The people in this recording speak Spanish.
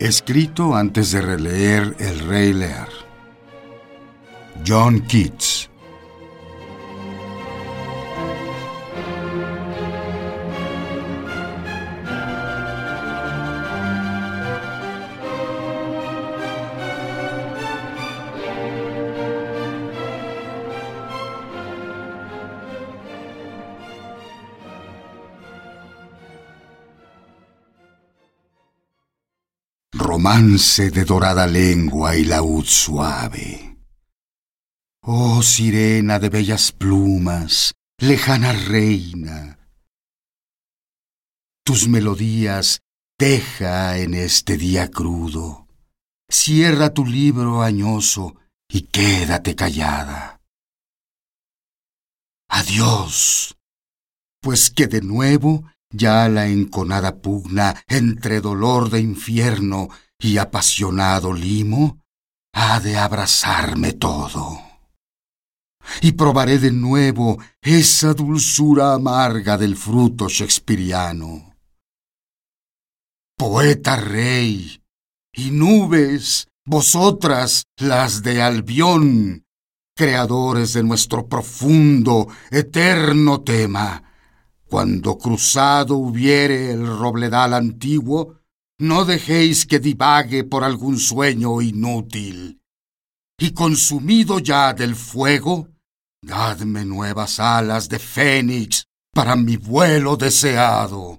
Escrito antes de releer El Rey Lear. John Keats. Romance de dorada lengua y laúd suave. Oh sirena de bellas plumas, lejana reina, tus melodías deja en este día crudo. Cierra tu libro añoso y quédate callada. Adiós, pues que de nuevo ya la enconada pugna entre dolor de infierno y apasionado limo ha de abrazarme todo. Y probaré de nuevo esa dulzura amarga del fruto shakespeariano. Poeta rey y nubes, vosotras las de Albión, creadores de nuestro profundo, eterno tema, cuando cruzado hubiere el robledal antiguo, no dejéis que divague por algún sueño inútil. Y consumido ya del fuego, dadme nuevas alas de fénix para mi vuelo deseado.